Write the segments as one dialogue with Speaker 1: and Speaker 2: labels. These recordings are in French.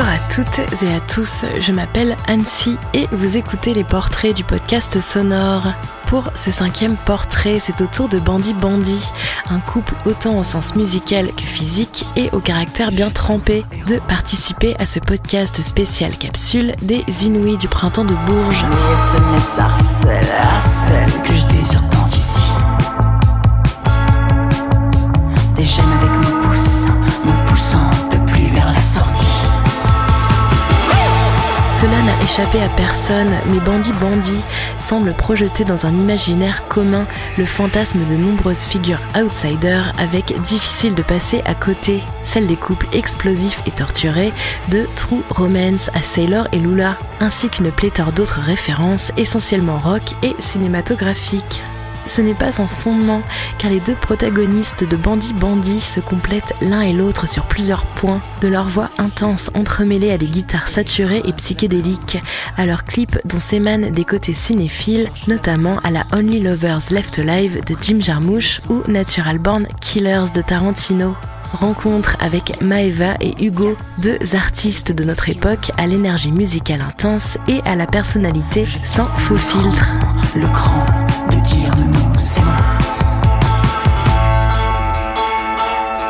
Speaker 1: Bonjour à toutes et à tous, je m'appelle Annecy et vous écoutez les portraits du podcast sonore. Pour ce cinquième portrait, c'est au tour de Bandy Bandy, un couple autant au sens musical que physique et au caractère bien trempé, de participer à ce podcast spécial capsule des Inouïs du printemps de Bourges. Échappé à personne, mais Bandy Bandy semble projeter dans un imaginaire commun le fantasme de nombreuses figures outsiders avec difficile de passer à côté, celle des couples explosifs et torturés de True Romance à Sailor et Lula, ainsi qu'une pléthore d'autres références essentiellement rock et cinématographiques ce n'est pas sans fondement, car les deux protagonistes de Bandy Bandy se complètent l'un et l'autre sur plusieurs points, de leur voix intense entremêlée à des guitares saturées et psychédéliques, à leurs clips dont s'émanent des côtés cinéphiles, notamment à la Only Lovers Left Alive de Jim Jarmusch ou Natural Born Killers de Tarantino rencontre avec Maeva et Hugo, deux artistes de notre époque à l'énergie musicale intense et à la personnalité sans faux filtre.
Speaker 2: Le cran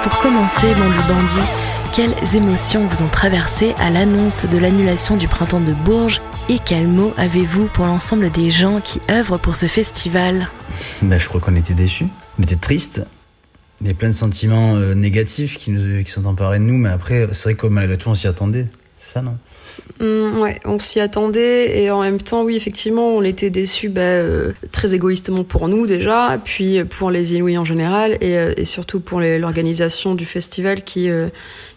Speaker 1: Pour commencer, Bandy Bandy, quelles émotions vous ont traversé à l'annonce de l'annulation du printemps de Bourges et quels mots avez-vous pour l'ensemble des gens qui œuvrent pour ce festival?
Speaker 3: Bah, je crois qu'on était déçus. On était tristes. Il y a plein de sentiments euh, négatifs qui, nous, qui sont emparés de nous, mais après, c'est vrai que malgré tout, on s'y attendait. C'est ça, non?
Speaker 4: Hum, ouais, on s'y attendait et en même temps, oui, effectivement, on était déçus bah, euh, très égoïstement pour nous déjà, puis pour les Inouïs en général et, euh, surtout pour l'organisation du festival qui, euh,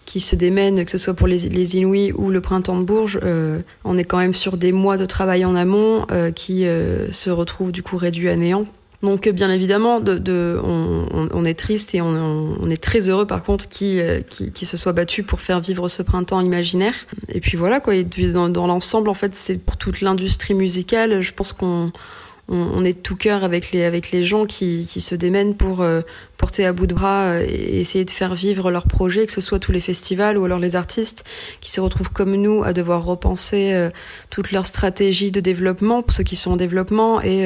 Speaker 4: qui se démène, que ce soit pour les, les ou le Printemps de Bourges. euh, on est quand même sur des mois de travail en amont euh, qui euh, se retrouvent du coup réduits à néant. Donc euh, bien évidemment, de, de, on, est triste et on, est très heureux par contre euh, qui, se soit battu pour faire vivre ce printemps imaginaire. Et puis voilà quoi. Dans, l'ensemble, en fait, c'est pour toute l'industrie musicale. Je pense qu'on on, on est de tout cœur avec les gens qui, qui se démènent pour euh, porter à bout de bras euh, et essayer de faire vivre leurs projets, que ce soit tous les festivals ou alors les artistes qui se retrouvent comme nous à devoir repenser euh, toute leur stratégie de développement pour ceux qui sont en développement et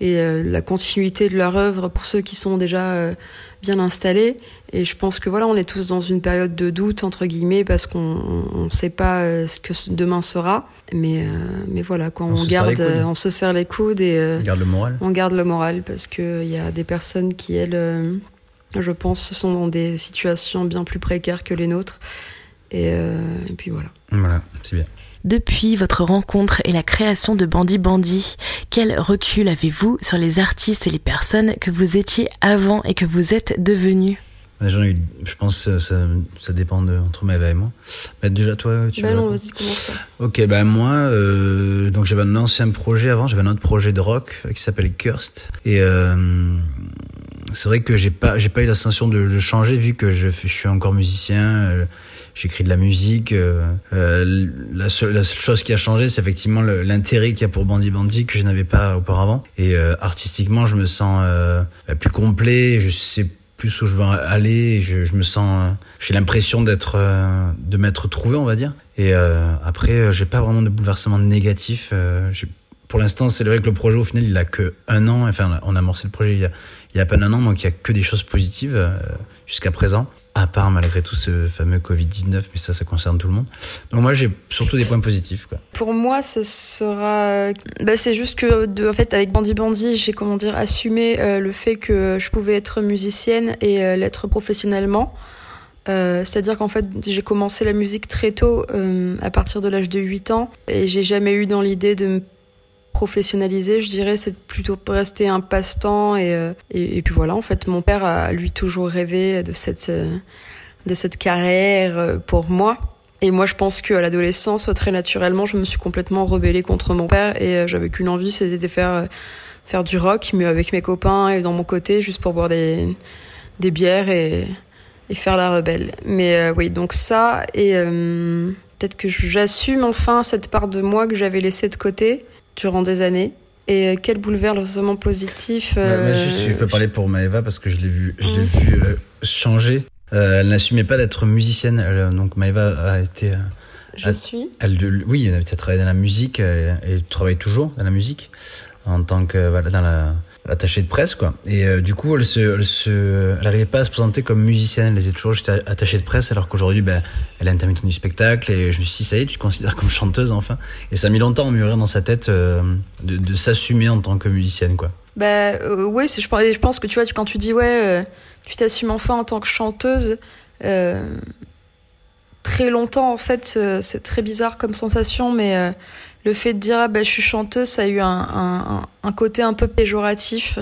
Speaker 4: et euh, la continuité de leur œuvre pour ceux qui sont déjà bien installés. Et je pense que voilà, on est tous dans une période de doute entre guillemets parce qu'on ne sait pas ce que demain sera. Mais euh, mais voilà, quand
Speaker 3: On
Speaker 4: on,
Speaker 3: se serre les
Speaker 4: garde,
Speaker 3: coudes.
Speaker 4: on se serre les coudes et euh,
Speaker 3: Garde le moral.
Speaker 4: on garde le moral parce que il y a des personnes qui elles, je pense, sont dans des situations bien plus précaires que les nôtres. Et, euh, et puis voilà.
Speaker 3: Voilà, c'est bien.
Speaker 1: Depuis votre rencontre et la création de Bandy Bandy, quel recul avez-vous sur les artistes et les personnes que vous étiez avant et que vous êtes devenus?
Speaker 3: J'en ai eu, je pense que ça, ça dépend de, entre Maëva et moi. Bah, déjà, toi, tu
Speaker 4: Ben
Speaker 3: veux
Speaker 4: non, vas-y, commence.
Speaker 3: Ok, ben moi, euh, donc j'avais un ancien projet avant, j'avais un autre projet de rock euh, qui s'appelle Cursed. Et euh, c'est vrai que j'ai pas, j'ai pas eu la de, de changer vu que je, je suis encore musicien, euh, j'écris de la musique. euh, euh, la, seule, la seule chose qui a changé, c'est effectivement l'intérêt qu'il y a pour Bandy Bandy que je n'avais pas auparavant. Et euh, artistiquement, je me sens plus complet, je sais plus où je veux aller, je, je me sens, j'ai l'impression d'être, de m'être trouvé, on va dire. Et après, j'ai pas vraiment de bouleversement négatif. j'ai- pour l'instant, c'est vrai que le projet, au final, il a que un an. Enfin, on a amorcé le projet il y a, y a à peine un an, donc il y a que des choses positives euh, jusqu'à présent. À part, malgré tout, ce fameux Covid-19, mais ça, ça concerne tout le monde. Donc moi, j'ai surtout des points positifs, quoi.
Speaker 4: Pour moi, ce sera. Bah, c'est juste que, en fait, avec Bandy Bandy, j'ai comment dire assumé euh, le fait que je pouvais être musicienne et euh, l'être professionnellement. C'est-à-dire qu'en fait, j'ai commencé la musique très tôt, à partir de l'âge de 8 ans, et j'ai jamais eu dans l'idée de me professionnaliser, je dirais, c'est plutôt rester un passe-temps et, euh, et, et puis voilà. En fait, mon père a lui toujours rêvé de cette euh, de cette carrière euh, pour moi. Et moi, je pense qu'à l'adolescence, très naturellement, je me suis complètement rebellée contre mon père et j'avais qu'une envie, c'était de faire, faire du rock, mais avec mes copains et dans mon côté, juste pour boire des, des bières et, et faire la rebelle. Mais oui, donc ça, et peut-être que j'assume enfin cette part de moi que j'avais laissée de côté durant des années. Et euh, quel bouleversement positif.
Speaker 3: Ouais, juste, je peux parler pour Maëva parce que je l'ai vu, je l'ai
Speaker 4: Mm.
Speaker 3: vu euh, changer. Euh, elle n'assumait pas d'être musicienne. Elle, donc Maëva a été,
Speaker 4: Je suis.
Speaker 3: Elle, oui, tu as travaillé dans la musique et tu travailles toujours dans la musique en tant que voilà, dans la attachée de presse quoi. Et euh, du coup, elle se, elle se, elle arrivait pas à se présenter comme musicienne. Elle était toujours juste attachée de presse, alors qu'aujourd'hui, ben, elle est intermittente du spectacle. Et je me suis dit, ça y est, tu te considères comme chanteuse enfin. Et ça a mis longtemps à mûrir dans sa tête euh, de, s'assumer en tant que musicienne quoi.
Speaker 4: Bah euh, oui, je, je pense que tu vois, quand tu dis ouais, tu t'assumes enfin en tant que chanteuse. très longtemps en fait, c'est très bizarre comme sensation, mais le fait de dire ah bah, je suis chanteuse, ça a eu un, un, côté un peu péjoratif.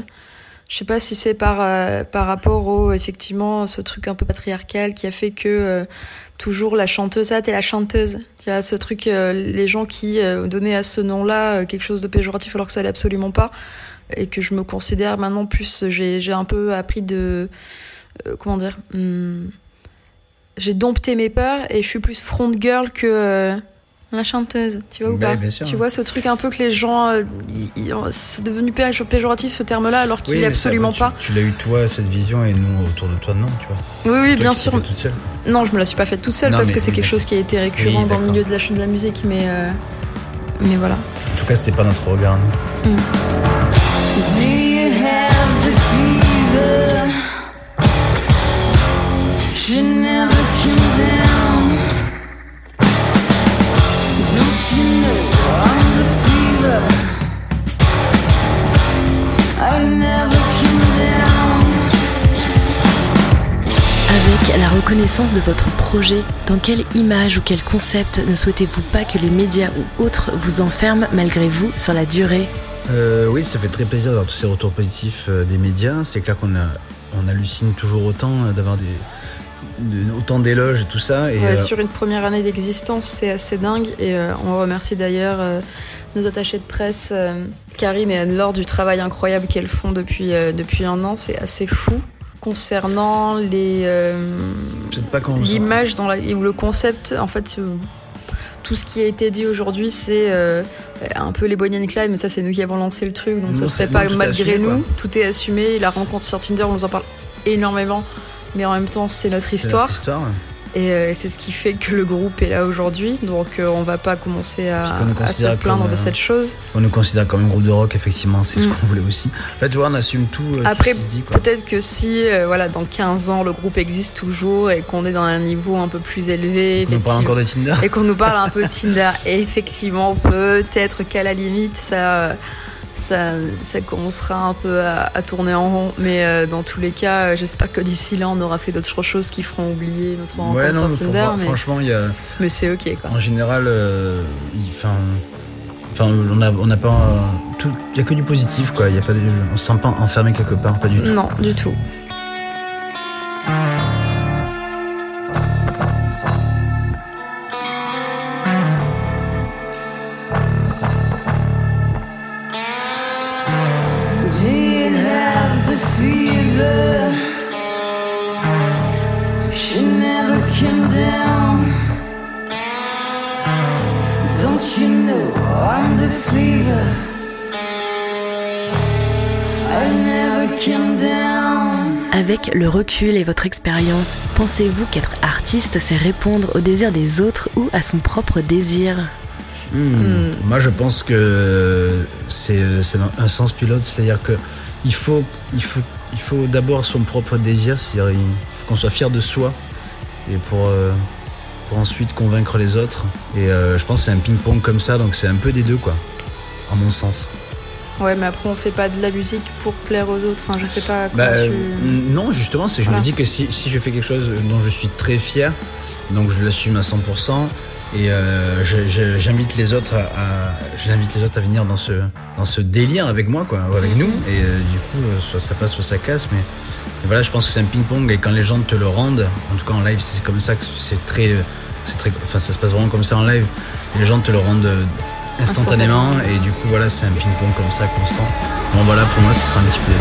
Speaker 4: Je sais pas si c'est par euh, par rapport au effectivement ce truc un peu patriarcal qui a fait que euh, toujours la chanteuse ah t'es la chanteuse. Tu ce truc euh, les gens qui donnaient à ce nom-là quelque chose de péjoratif alors que ça l'est absolument pas et que je me considère maintenant plus j'ai j'ai un peu appris de comment dire hmm, j'ai dompté mes peurs et je suis plus front girl que la chanteuse, tu vois ou pas Tu vois ce truc un peu que les gens. Euh, c'est devenu péjoratif ce terme-là alors qu'il n'est absolument pas.
Speaker 3: Tu, l'as eu toi, cette vision, et nous autour de toi, non, tu vois
Speaker 4: Oui, oui, bien sûr. Toute seule. Non, je me la suis pas faite toute seule parce que c'est quelque chose qui a été récurrent dans le milieu de la, de la musique, mais. Euh, mais voilà.
Speaker 3: En tout cas, c'est pas notre regard, nous. Mm.
Speaker 1: La reconnaissance de votre projet, dans quelle image ou quel concept ne souhaitez-vous pas que les médias ou autres vous enferment malgré vous sur la durée
Speaker 3: euh, Oui, ça fait très plaisir d'avoir tous ces retours positifs euh, des médias. C'est clair qu'on on hallucine toujours autant euh, d'avoir des, autant d'éloges et tout ça.
Speaker 4: Et Sur une première année d'existence, c'est assez dingue. Et on remercie d'ailleurs nos attachés de presse, Karine et Anne-Laure, du travail incroyable qu'elles font depuis, depuis un an. C'est assez fou concernant les euh, l'image dans la, ou le concept en fait euh, tout ce qui a été dit aujourd'hui c'est euh, un peu les Bonnie and Clyde mais ça c'est nous qui avons lancé le truc donc ça serait pas malgré nous. tout est assumé la rencontre sur Tinder on nous en parle énormément mais en même temps c'est notre histoire, notre histoire. euh, et c'est ce qui fait que le groupe est là aujourd'hui. Donc euh, on va pas commencer à, se plaindre de euh, cette chose.
Speaker 3: On nous considère comme un groupe de rock, effectivement, c'est ce mm. qu'on voulait aussi. En fait, on assume tout.
Speaker 4: Après, peut-être que si, voilà, dans 15 ans, le groupe existe toujours et qu'on est dans un niveau un peu plus élevé.
Speaker 3: Et qu'on nous parle encore de Tinder.
Speaker 4: Et qu'on nous parle un peu de Tinder. et effectivement, peut-être qu'à la limite, ça ça, ça commencera un peu à, tourner en rond. Mais euh, dans tous les cas, euh, j'espère que d'ici là, on aura fait d'autres choses qui feront oublier notre rencontre ouais, non, sur Tinder.
Speaker 3: mais, franchement, il y a.
Speaker 4: Mais c'est ok quoi.
Speaker 3: En général, euh, enfin, on n'a on a pas. Il n'y a que du positif quoi. Y a pas de, on se sent pas enfermé quelque part, pas du tout.
Speaker 4: Non, du tout.
Speaker 1: Avec le recul et votre expérience, pensez-vous qu'être artiste, c'est répondre au désir des autres ou à son propre désir?
Speaker 3: Hmm. Hmm. Moi, je pense que c'est un sens pilote, c'est-à-dire que il faut, il faut, il faut d'abord son propre désir, c'est-à-dire il faut qu'on soit fier de soi et pour, euh, pour ensuite convaincre les autres. Et euh, je pense que c'est un ping-pong comme ça, donc c'est un peu des deux, quoi, à mon sens.
Speaker 4: Ouais, mais après, on fait pas de la musique pour plaire aux autres. Enfin, je sais pas.
Speaker 3: Bah, Non, justement, c'est je me dis que si, si, je fais quelque chose dont je suis très fier, donc je l'assume à 100%, et euh, j'invite les autres à, j'invite les autres à venir dans ce dans ce délire avec moi quoi avec nous et euh, du coup euh, soit ça passe soit ça casse mais voilà je pense que c'est un ping pong et quand les gens te le rendent en tout cas en live c'est comme ça que c'est très c'est très enfin ça se passe vraiment comme ça en live les gens te le rendent instantanément, et du coup voilà c'est un ping pong comme ça constant. Bon voilà pour moi ce sera un petit peu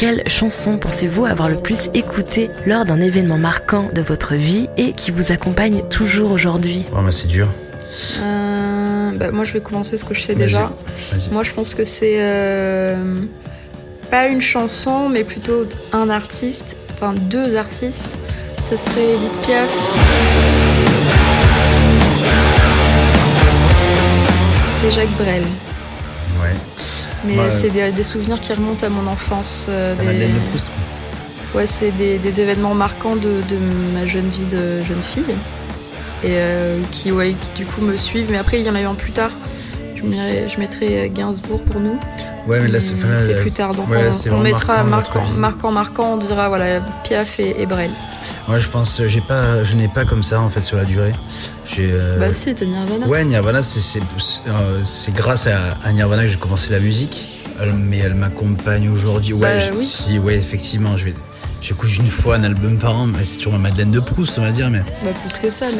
Speaker 1: Quelle chanson pensez-vous avoir le plus écouté lors d'un événement marquant de votre vie et qui vous accompagne toujours aujourd'hui?
Speaker 3: Oh, c'est dur.
Speaker 4: Euh, bah, moi, je vais commencer ce que je sais
Speaker 3: Vas-y.
Speaker 4: déjà.
Speaker 3: Vas-y.
Speaker 4: Moi, je pense que c'est euh, pas une chanson, mais plutôt un artiste, enfin deux artistes. Ce serait Edith Piaf. Et Jacques Brel. Mais
Speaker 3: Ouais.
Speaker 4: c'est des, des souvenirs qui remontent à mon enfance. euh,
Speaker 3: T'as
Speaker 4: des-
Speaker 3: Madeleine de Proust.
Speaker 4: Ouais, c'est des, des événements marquants de, de ma jeune vie de jeune fille. Et euh, qui, ouais, qui du coup me suivent. Mais après, il y en a eu un plus tard. Je, mettrais Gainsbourg pour nous.
Speaker 3: Ouais, mais là, c'est.
Speaker 4: C'est
Speaker 3: là-
Speaker 4: plus tard. Donc
Speaker 3: ouais,
Speaker 4: on- mettra
Speaker 3: marquant
Speaker 4: marquant, on dira voilà, Piaf et, et Brel.
Speaker 3: Moi, je pense, j'ai pas, je n'ai pas comme ça en fait sur la durée. Euh,
Speaker 4: Bah si, t'as Nirvana.
Speaker 3: Ouais, Nirvana, c'est euh, grâce à, à Nirvana que j'ai commencé la musique, Elle- mais elle m'accompagne aujourd'hui. Ouais,
Speaker 4: Bah,
Speaker 3: je-
Speaker 4: oui.
Speaker 3: si, ouais, effectivement, je vais. J'écoute une fois un album par an, mais c'est toujours ma Madeleine de Proust, on va dire, mais.
Speaker 4: Bah plus que ça même.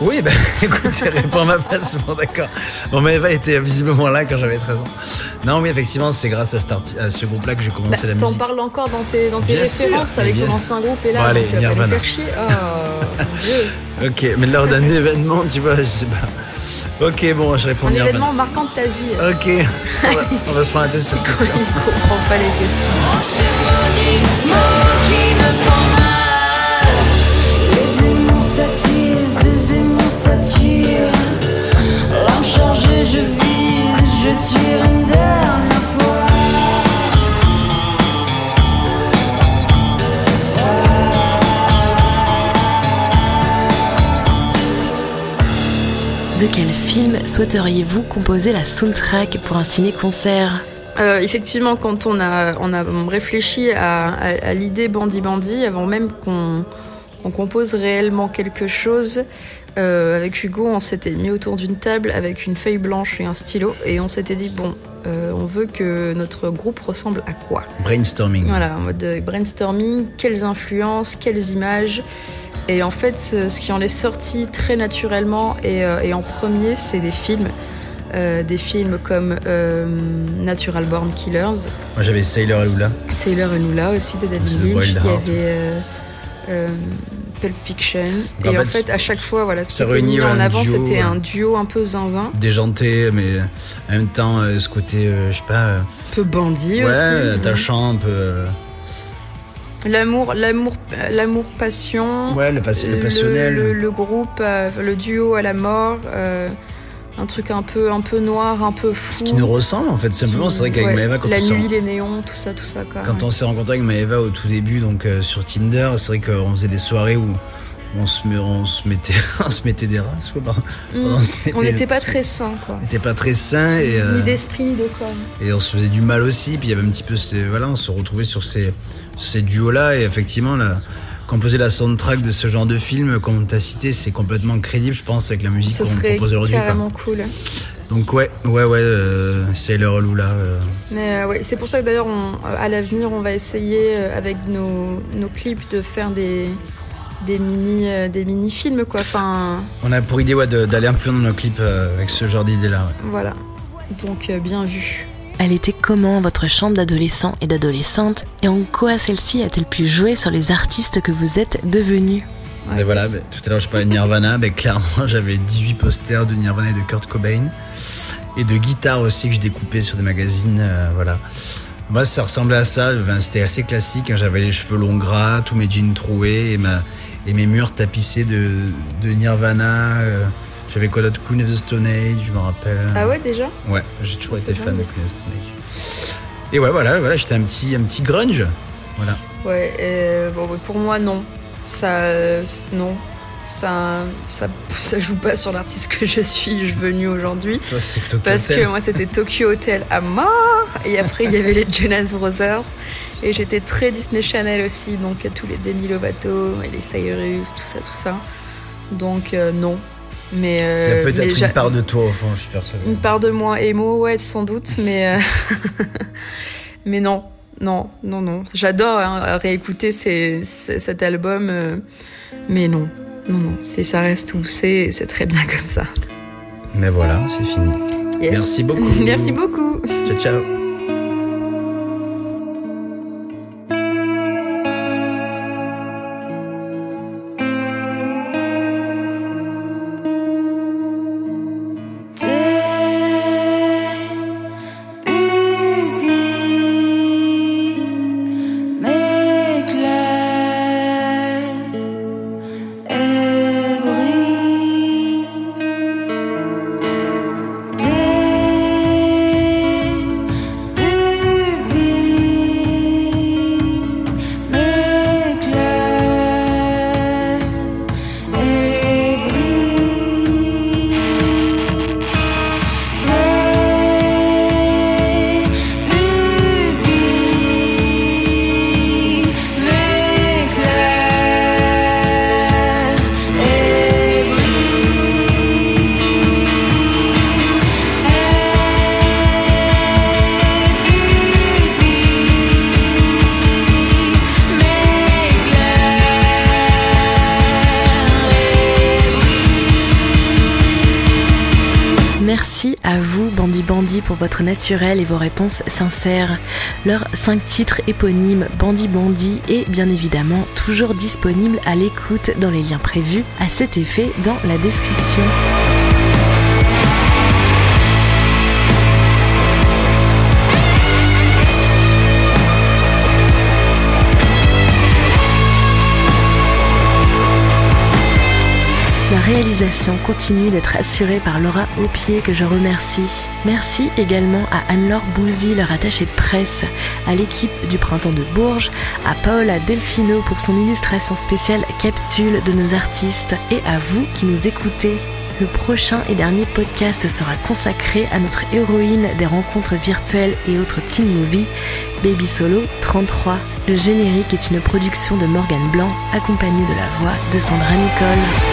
Speaker 3: Oui, bah écoute, j'ai répondu à ma place, bon d'accord. Bon, mais Eva était visiblement là quand j'avais 13 ans. Non, oui, effectivement, c'est grâce à, ce groupe-là que j'ai
Speaker 4: Bah,
Speaker 3: commencé la
Speaker 4: T'en
Speaker 3: musique.
Speaker 4: parles encore dans tes, dans tes
Speaker 3: Bien
Speaker 4: références avec
Speaker 3: bien-
Speaker 4: ton ancien groupe et là,
Speaker 3: Bon, allez,
Speaker 4: donc,
Speaker 3: Nirvana.
Speaker 4: faire chier. Oh mon dieu.
Speaker 3: Ok, mais lors d'un événement, tu vois, je sais pas. Ok, bon, je réponds
Speaker 4: Un
Speaker 3: Nirvana.
Speaker 4: événement marquant de ta vie.
Speaker 3: Ok, on va, on va se prendre la tête sur cette
Speaker 4: Il
Speaker 3: question.
Speaker 4: comprend pas les questions.
Speaker 1: Film souhaiteriez-vous composer la soundtrack pour un ciné-concert?
Speaker 4: Euh, effectivement, quand on a, on a réfléchi à, à- à l'idée Bandy Bandy, avant même qu'on qu'on compose réellement quelque chose, euh, avec Hugo, on s'était mis autour d'une table avec une feuille blanche et un stylo, et on s'était dit, bon, euh, on veut que notre groupe ressemble à quoi?
Speaker 3: Brainstorming.
Speaker 4: Voilà, en mode brainstorming, quelles influences, quelles images. Et en fait, ce qui en est sorti très naturellement et, euh, et en premier, c'est des films. Euh, des films comme euh, Natural Born Killers,
Speaker 3: Moi j'avais Sailor Alula.
Speaker 4: Sailor and Lula aussi de David Lynch. Il y avait euh, Pulp Fiction.
Speaker 3: Donc,
Speaker 4: et
Speaker 3: en fait,
Speaker 4: à chaque fois, voilà, ce qui était mis en avant, c'était un duo un peu zinzin,
Speaker 3: Déjanté, mais en même temps, ce côté, je sais pas.
Speaker 4: un peu bandit
Speaker 3: ouais,
Speaker 4: aussi.
Speaker 3: attachant, un peu.
Speaker 4: L'amour, l'amour, l'amour, passion.
Speaker 3: ouais, le, passi- le
Speaker 4: Le-
Speaker 3: passionnel.
Speaker 4: Le, le groupe, euh, le duo à la mort, euh, un truc un peu, un peu noir, un peu fou.
Speaker 3: Ce qui nous ressemble en fait, simplement.
Speaker 4: Qui-
Speaker 3: C'est vrai qu'avec
Speaker 4: ouais,
Speaker 3: Maëva, quand,
Speaker 4: la
Speaker 3: on
Speaker 4: nuit, les néons, tout ça, tout ça. Quoi.
Speaker 3: quand on s'est rencontré avec Maëva au tout début, donc euh, sur Tinder, c'est vrai qu'on faisait des soirées où on se, met- on se mettait, on se mettait des races, quoi.
Speaker 4: Mm.
Speaker 3: on
Speaker 4: n'était pas très sains, quoi.
Speaker 3: On n'était pas très sain et, euh,
Speaker 4: Ni d'esprit, ni de corps.
Speaker 3: et on se faisait du mal aussi. Puis il y avait un petit peu, voilà, on se retrouvait sur ces, ces duos-là et effectivement, là, composer la soundtrack de ce genre de film, comme tu as cité, c'est complètement crédible, je pense, avec la musique qu'on propose aujourd'hui. quoi.
Speaker 4: carrément cool.
Speaker 3: Donc ouais, ouais, ouais, euh, Sailor Lula. euh,
Speaker 4: Mais euh, ouais, c'est pour ça que d'ailleurs, à l'avenir, on va essayer avec nos, nos clips de faire des, des mini, euh, des mini films, quoi. Enfin,
Speaker 3: On a pour idée ouais, de- d'aller un peu dans nos clips euh, avec ce genre d'idée-là. ouais.
Speaker 4: voilà. Donc, euh, bien vu.
Speaker 1: Elle était comment votre chambre d'adolescent et d'adolescente? Et en quoi celle-ci a-t-elle pu jouer sur les artistes que vous êtes devenus?
Speaker 4: Ouais,
Speaker 3: Mais voilà,
Speaker 4: c'est-
Speaker 3: ben, tout à l'heure je parlais de Nirvana, ben, clairement j'avais 18 posters de Nirvana et de Kurt Cobain et de guitares aussi que je découpais sur des magazines, euh, voilà. Moi ça ressemblait à ça, Enfin, c'était assez classique, hein. j'avais les cheveux longs gras, tous mes jeans troués et, ma, et mes murs tapissés de, de Nirvana, euh, j'avais quoi d'autre Queen of the Stone Age, je me rappelle.
Speaker 4: Ah ouais, déjà
Speaker 3: Ouais, j'ai toujours été fan de. Queen of the Stone Age. Et ouais, voilà, voilà j'étais un petit, un petit grunge, voilà.
Speaker 4: Ouais, euh, bon, pour moi, non. Ça. euh, non. Ça, ça, ça joue pas sur l'artiste que je suis devenue aujourd'hui.
Speaker 3: Toi c'est plutôt
Speaker 4: Parce
Speaker 3: Hotel.
Speaker 4: que moi, c'était Tokyo Hotel à mort. Et après, il y avait les Jonas Brothers. Et j'étais très Disney Channel aussi. Donc, tous les Demi Lovato, et les Cyrus, tout ça, tout ça. Donc, euh, non. Mais.
Speaker 3: Il y
Speaker 4: euh,
Speaker 3: a peut-être
Speaker 4: mais
Speaker 3: une part de toi au fond, je suis persuadé.
Speaker 4: Une part de moi émo, ouais, sans doute, mais euh, mais non, non, non, non. J'adore hein, réécouter ces- ces- cet album, euh, mais non, non, non. C'est ça reste où c'est, c'est très bien comme ça.
Speaker 3: Mais voilà, c'est fini.
Speaker 4: Yes.
Speaker 3: Merci beaucoup.
Speaker 4: Merci beaucoup.
Speaker 3: Ciao, ciao.
Speaker 1: Naturel et vos réponses sincères. Leurs 5 titres éponymes Bandit Bandit est bien évidemment toujours disponible à l'écoute dans les liens prévus à cet effet dans la description. Réalisation continue d'être assurée par Laura Aupier que je remercie. Merci également à Anne-Laure Bouzy, leur attachée de presse, à l'équipe du Printemps de Bourges, à Paola Delfino pour son illustration spéciale capsule de nos artistes et à vous qui nous écoutez. Le prochain et dernier podcast sera consacré à notre héroïne des rencontres virtuelles et autres teen movies, Baby Solo 33. Le générique est une production de Morgane Blanc accompagnée de la voix de Sandra Nicole.